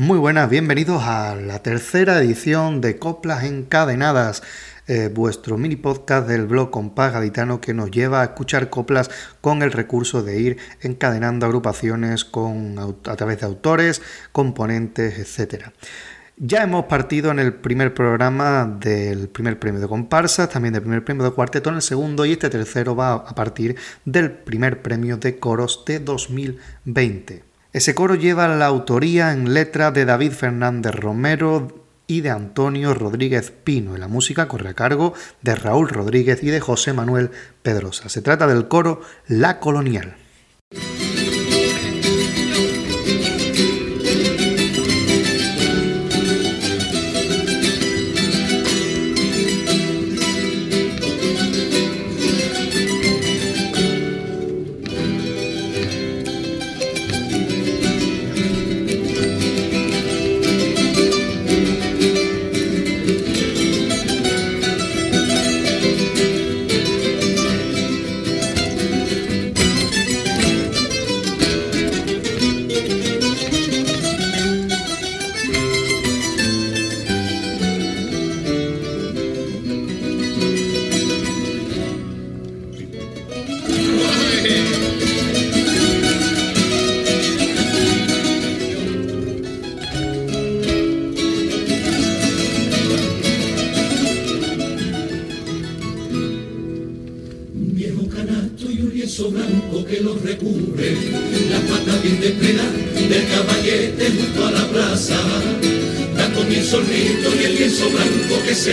Muy buenas, bienvenidos a la tercera edición de Coplas Encadenadas, eh, vuestro mini podcast del blog Compás Gaditano que nos lleva a escuchar coplas con el recurso de ir encadenando agrupaciones con, a través de autores, componentes, etc. Ya hemos partido en el primer programa del primer premio de comparsas, también del primer premio de cuarteto en el segundo y este tercero va a partir del primer premio de coros de 2020. Ese coro lleva la autoría en letra de David Fernández Romero y de Antonio Rodríguez Pino y la música corre a cargo de Raúl Rodríguez y de José Manuel Pedrosa. Se trata del coro La Colonial.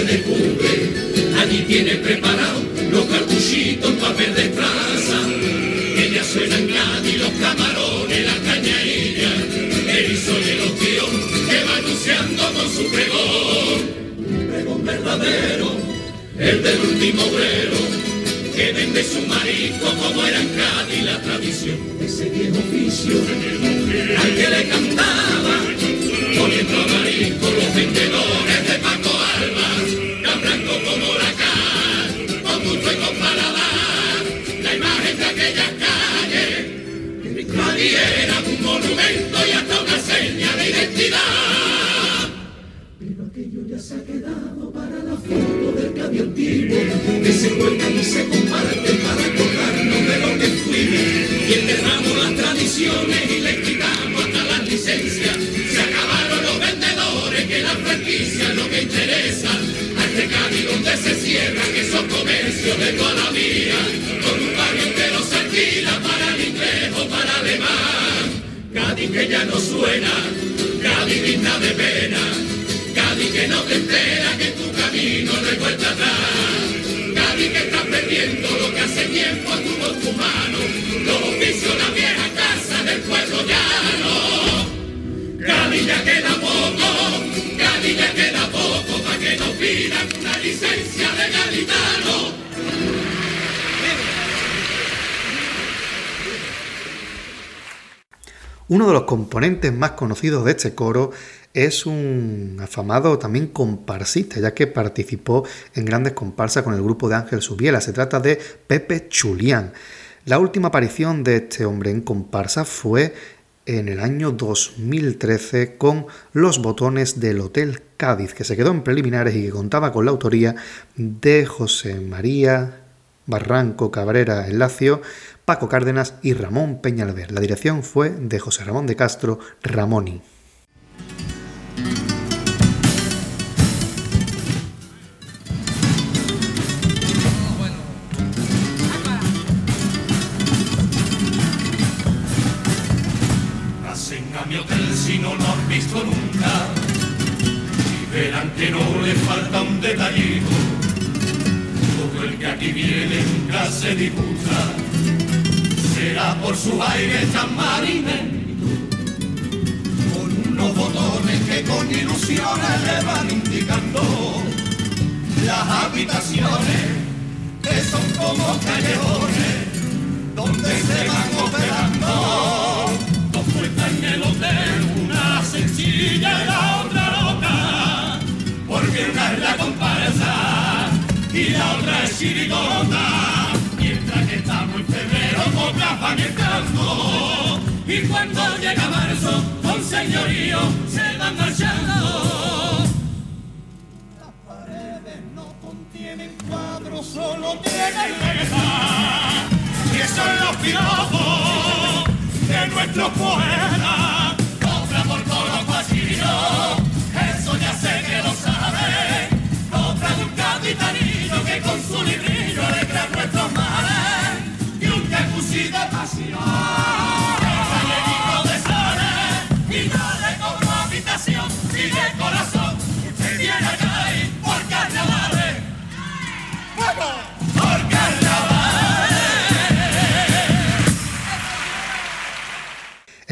se. Allí tiene preparado los cartuchitos para ver de plaza. Ella suena en Cádiz, los camarones, la cañailla, el y los tíos que va anunciando con su pregón. Pregón verdadero, el del último obrero que vende su marisco como era en Cádiz la tradición. Ese viejo oficio al que le cantaba, poniendo a marisco los vendedores. identidad. Pero aquello ya se ha quedado para la foto del cambio antiguo, que se cuelga y se comparte para acordarnos de lo que fuimos. Y enterramos las tradiciones y le quitamos hasta las licencias. Se acabaron los vendedores, que la franquicia es lo que interesa. Al recado donde se cierra, que son comercios de toda la vida, con un barrio que nos alquila para el inglés o para alemán. Cádiz que ya no suena, Cádiz digna de pena, Cádiz que no te entera que tu camino no vuelta atrás, Cádiz que está perdiendo lo que hace tiempo tuvo tu mano, los oficios, la vieja casa del pueblo llano. Cádiz ya queda poco, Cádiz ya queda poco para que nos pidan una licencia de gaditano. Uno de los componentes más conocidos de este coro es un afamado también comparsista, ya que participó en grandes comparsas con el grupo de Ángel Subiela. Se trata de Pepe Chulián. La última aparición de este hombre en comparsa fue en el año 2013 con Los botones del Hotel Cádiz, que se quedó en preliminares y que contaba con la autoría de José María Barranco Cabrera Lacio, Paco Cárdenas y Ramón Peñalver. La dirección fue de José Ramón de Castro Ramoni. si no lo han visto nunca y verán que no le falta un detallito. Todo el que aquí viene nunca se disgusta, por su aire tan con unos botones que con ilusiones le van indicando las habitaciones que son como callejones donde se van operando. En el hotel, una sencilla y la otra loca, porque una es la comparsa y la otra es chirigota, y cuando llega marzo, señorío se van marchando. Las paredes no contienen cuadros, solo tienen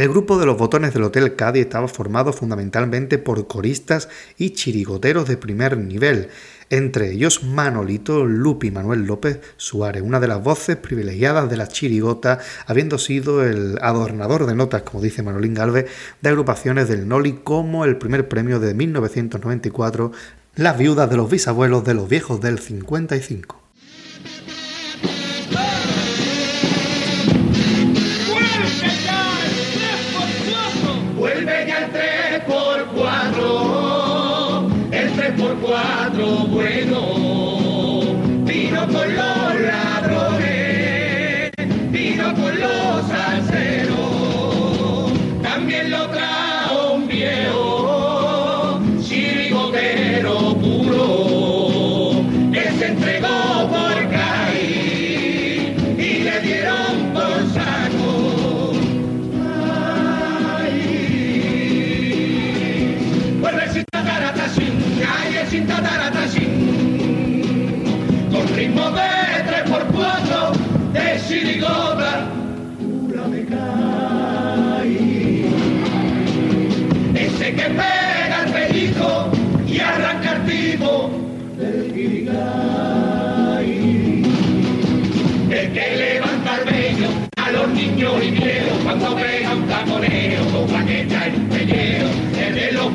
El grupo de los botones del Hotel Cádiz estaba formado fundamentalmente por coristas y chirigoteros de primer nivel, entre ellos Manolito Lupi Manuel López Suárez, una de las voces privilegiadas de la chirigota, habiendo sido el adornador de notas, como dice Manolín Galvez, de agrupaciones del Noli, como el primer premio de 1994, Las viudas de los bisabuelos de los viejos del 55.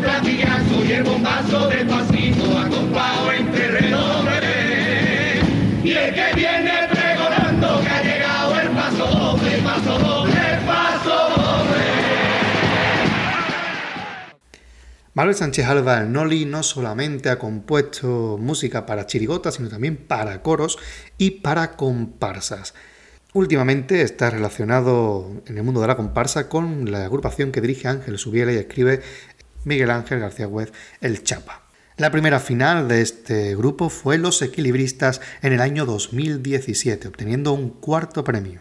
Platillas y el bombazo del pasito acompado entre redobles. Y el que viene pregonando que ha llegado el paso doble, paso doble, paso doble. Manuel Sánchez Alba, el Noli, no solamente ha compuesto música para chirigotas, sino también para coros y para comparsas. Últimamente está relacionado en el mundo de la comparsa con la agrupación que dirige Ángel Subiela y escribe Miguel Ángel García Huez, El Chapa. La primera final de este grupo fue Los Equilibristas en el año 2017, obteniendo un cuarto premio.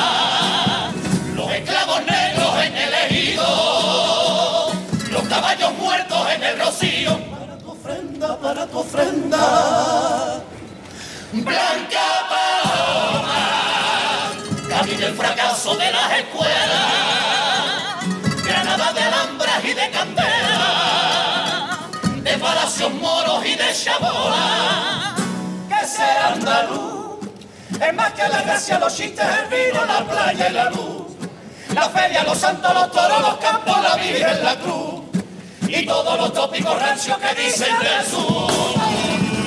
caballos muertos en el rocío. Para tu ofrenda, para tu ofrenda. Blanca Paloma, camino el fracaso de las escuelas de alambras y de candela, de palacios moros y de chabola, que ser andaluz es más que la gracia, los chistes, el vino, la playa y la luz, la feria, los santos, los toros, los campos, la virgen, la cruz, y todos los tópicos rancios que dicen del sur.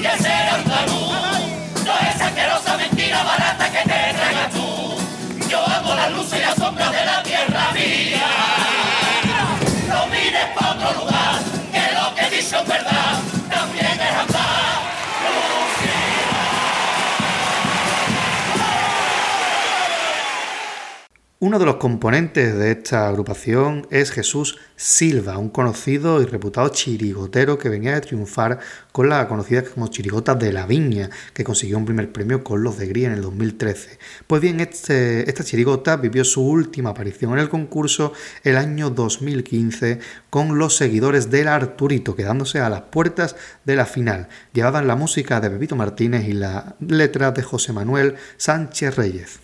Que será andaluz, no es asquerosa mentira barata que te tragas tú. Yo amo la luz y la sombra de la tierra mía. No mires para otro lugar. Uno de los componentes de esta agrupación es Jesús Silva, un conocido y reputado chirigotero que venía de triunfar con la conocida como Chirigota de la Viña, que consiguió un primer premio con los de Gris en el 2013. Pues bien, este, esta chirigota vivió su última aparición en el concurso el año 2015 con los seguidores del Arturito, quedándose a las puertas de la final. Llevaban la música de Bebito Martínez y la letra de José Manuel Sánchez Reyes.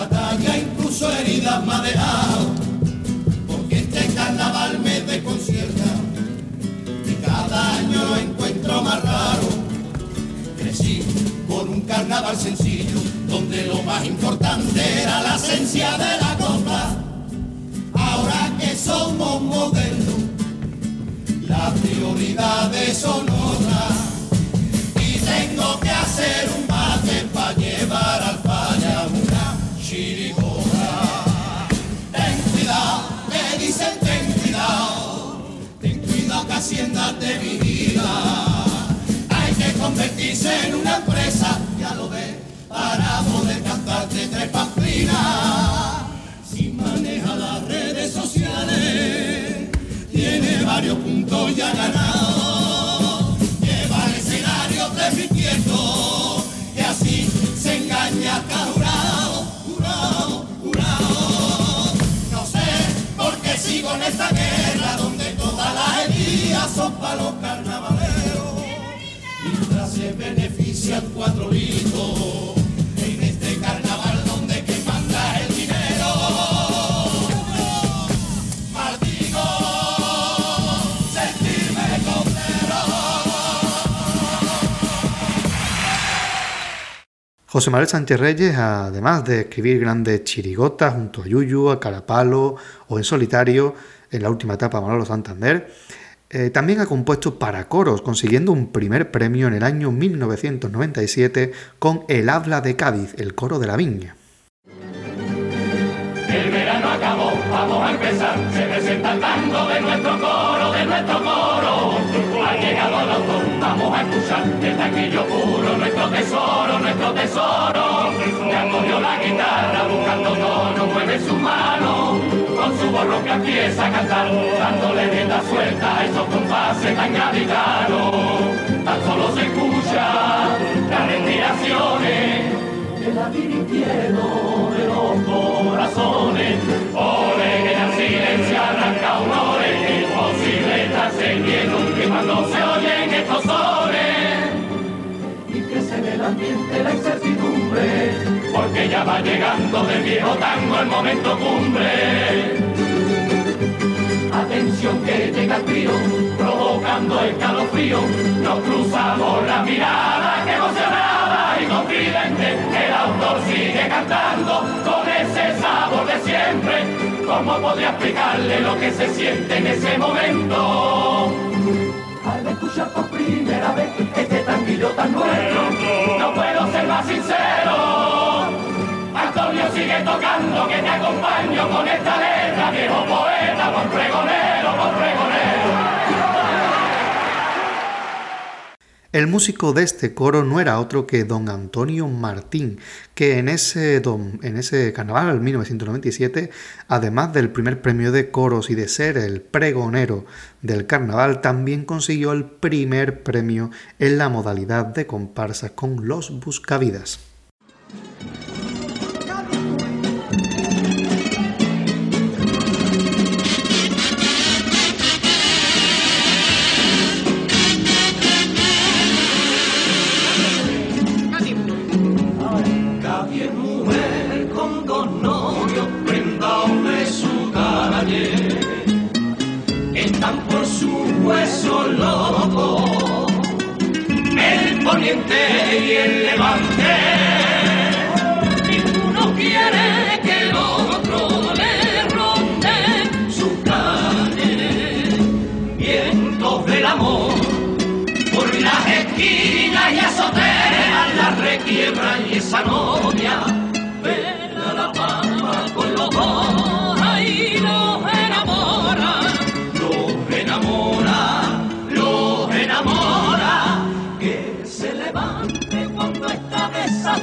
Batalla, incluso heridas me porque este carnaval me desconcierta y cada año lo encuentro más raro. Crecí con un carnaval sencillo, donde lo más importante era la esencia de la copa. Ahora que somos modernos, las prioridades son otras y tengo que hacer un bate para llevar cuidado que hacienda te vigila. Hay que convertirse en una empresa, ya lo ves, para poder cantarte tres pamplinas. Si maneja las redes sociales, tiene varios puntos ya ganados. Son para los carnavaleros. Mientras se benefician cuatro litos en este carnaval donde el dinero. Maldigo sentirme. José Manuel Sánchez Reyes, además de escribir grandes chirigotas junto a Yuyu, a Carapalo o en solitario en la última etapa Manolo Santander, eh, también ha compuesto para coros, consiguiendo un primer premio en el año 1997 con El Habla de Cádiz, el coro de la viña. El verano acabó, vamos a empezar. Se presenta el tango de nuestro coro, de nuestro coro. Ha llegado el autor, vamos a escuchar el tanquillo puro, nuestro tesoro, nuestro tesoro. Ya cogió la guitarra buscando tono, mueve su. Con su voz ronca empieza a cantar, dándole rienda suelta a esos compases tan gaditanos. Tan solo se escucha las respiraciones el labirintieno de los corazones. Ole que el silencio arranca un ore, imposible estarse quieto que cuando se oyen estos sones. Y crece en el ambiente la incertidumbre, porque ya va llegando del viejo tango el momento cumbre. Atención que llega el trío, provocando escalofrío. Nos cruzamos la mirada que emocionada y confidente. El autor sigue cantando con ese sabor de siempre. ¿Cómo podría explicarle lo que se siente en ese momento? Escuchar por primera vez este tanguillo tan nuestro, no puedo ser más sincero. Antonio sigue tocando que te acompaño con esta letra, El músico de este coro no era otro que don Antonio Martín, que en ese, don- en ese carnaval 1997, además del primer premio de coros y de ser el pregonero del carnaval, también consiguió el primer premio en la modalidad de comparsas con los Buscavidas. Y el levante. Ninguno quiere que el otro le ronde su calle vientos del amor por las esquinas y azoteas la requiebra y esa novia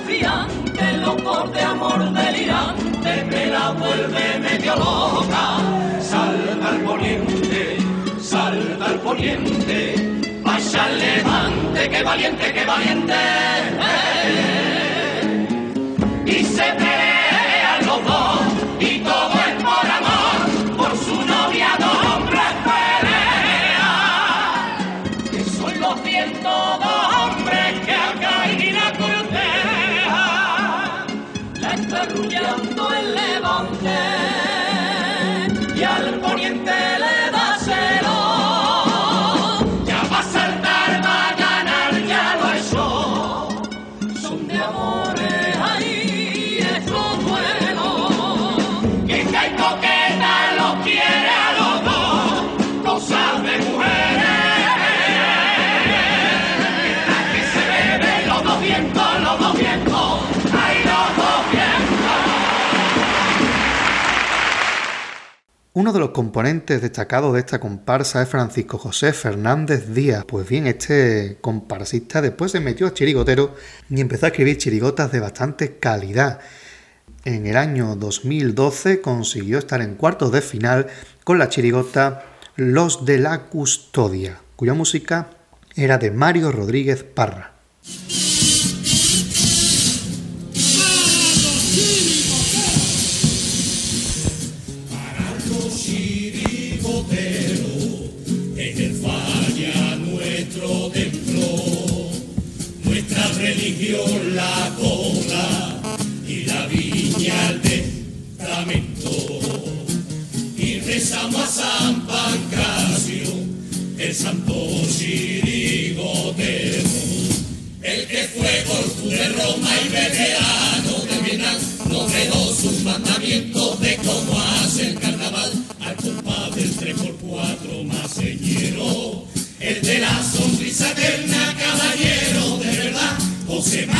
desafiante, loco de amor delirante, me la vuelve medio loca. Salta al poniente, salta al poniente, vaya al levante, que valiente, que valiente. Y se son de amores, Uno de los componentes destacados de esta comparsa es Francisco José Fernández Díaz. Pues bien, este comparsista después se metió a chirigotero y empezó a escribir chirigotas de bastante calidad. En el año 2012 consiguió estar en cuartos de final con la chirigota Los de la Custodia, cuya música era de Mario Rodríguez Parra. it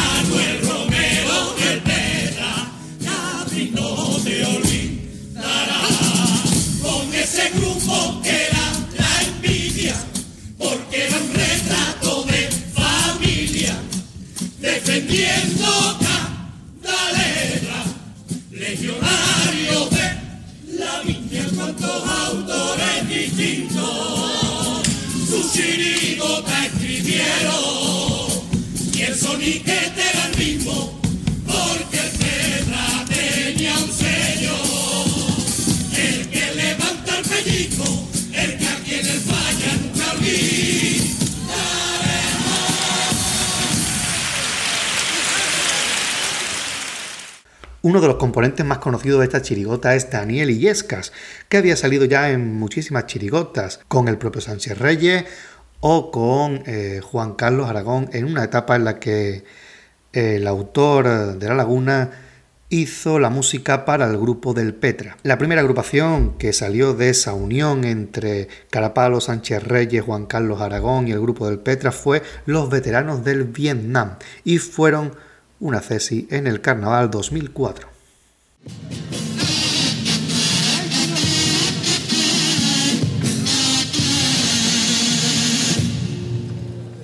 Uno de los componentes más conocidos de esta chirigota es Daniel Illescas, que había salido ya en muchísimas chirigotas, con el propio Sánchez Reyes o con eh, Juan Carlos Aragón, en una etapa en la que el autor de La Laguna hizo la música para el grupo del Petra. La primera agrupación que salió de esa unión entre Carapalo, Sánchez Reyes, Juan Carlos Aragón y el grupo del Petra fue Los Veteranos del Vietnam y fueron una cesi en el Carnaval 2004.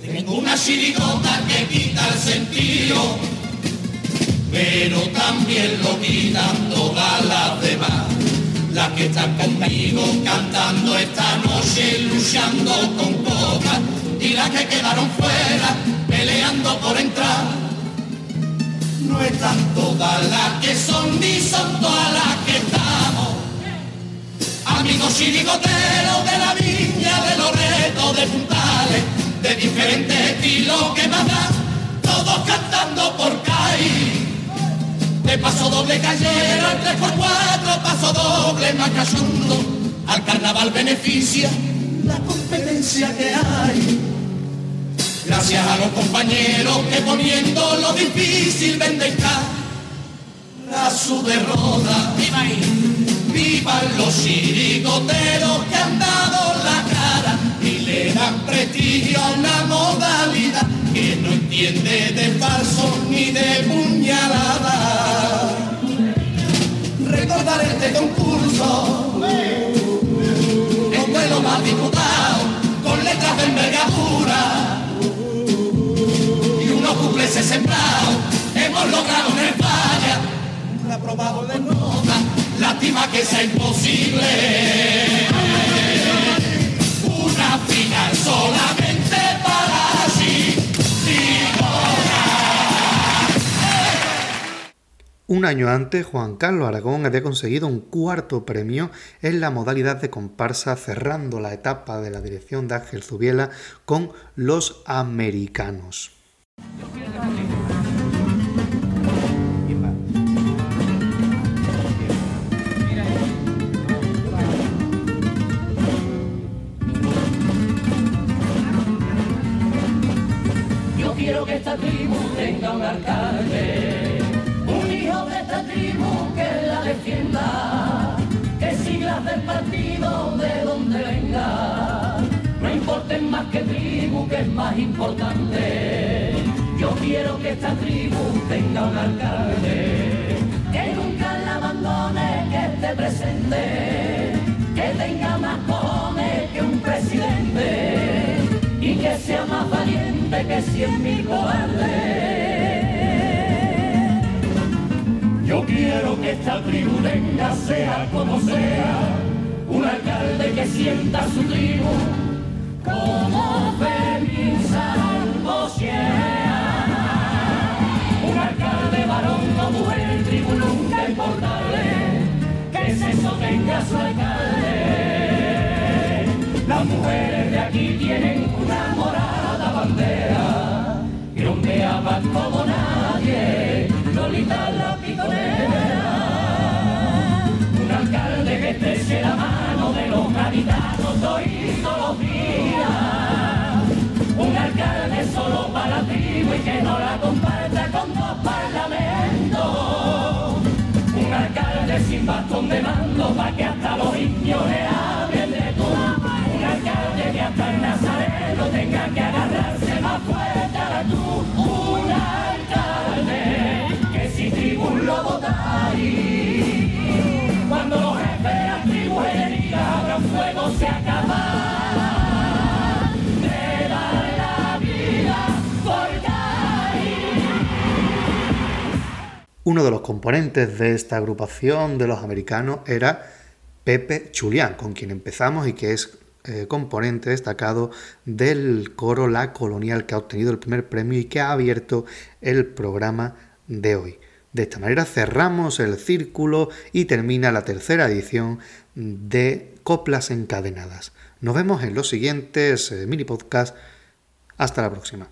Tengo una chirigota que quita el sentido, pero también lo quitan todas las demás. Las que están conmigo cantando esta noche, luchando con copas, y las que quedaron fuera, peleando por entrar. No están todas las que son ni son todas las que estamos. Amigos chirigoteros de la viña, de los retos de puntales, de diferentes estilos que mandan, todos cantando por caí. De paso doble callero, el 3x4, paso doble más cachondo. Al carnaval beneficia la competencia que hay. Gracias a los compañeros que poniendo lo difícil venden cara a su derrota. ¡Viva ahí! ¡Vivan los chirigoteros que han dado la cara y le dan prestigio a una modalidad que no entiende de falso ni de puñalada? Recordar este concurso es de lo más disputado con letras de envergadura sembrado, hemos logrado en España un aprobado de nota, lástima que sea imposible. Una final solamente para sí. Un año antes, Juan Carlos Aragón había conseguido un cuarto premio en la modalidad de comparsa, cerrando la etapa de la dirección de Ángel Zubiela con Los Americanos. Yo quiero que esta tribu tenga un alcalde, un hijo de esta tribu que la defienda, que siglas del partido de donde venga, no importen más que tribu, que es más importante. Quiero que esta tribu tenga un alcalde, que nunca la abandone, que esté presente, que tenga más cojones que un presidente y que sea más valiente que cien mil cobardes. Yo quiero que esta tribu tenga, sea como sea, un alcalde que sienta su tribu como alcalde varón o mujer, tribu nunca importable, que se sostenga su alcalde. Las mujeres de aquí tienen una morada bandera bastón de mando para que hasta los indios le hablen de tu Un alcalde que hasta el nazareno tenga que agarrarse más fuerte a la cruz. Un alcalde que si tribu lo votáis. Cuando los jefes las tribus enemigas abran fuego se acaba. Uno de los componentes de esta agrupación de los americanos era Pepe Chulián, con quien empezamos y que es eh, componente destacado del coro La Colonial, que ha obtenido el primer premio y que ha abierto el programa de hoy. De esta manera cerramos el círculo y termina la tercera edición de Coplas Encadenadas. Nos vemos en los siguientes eh, mini podcasts. Hasta la próxima.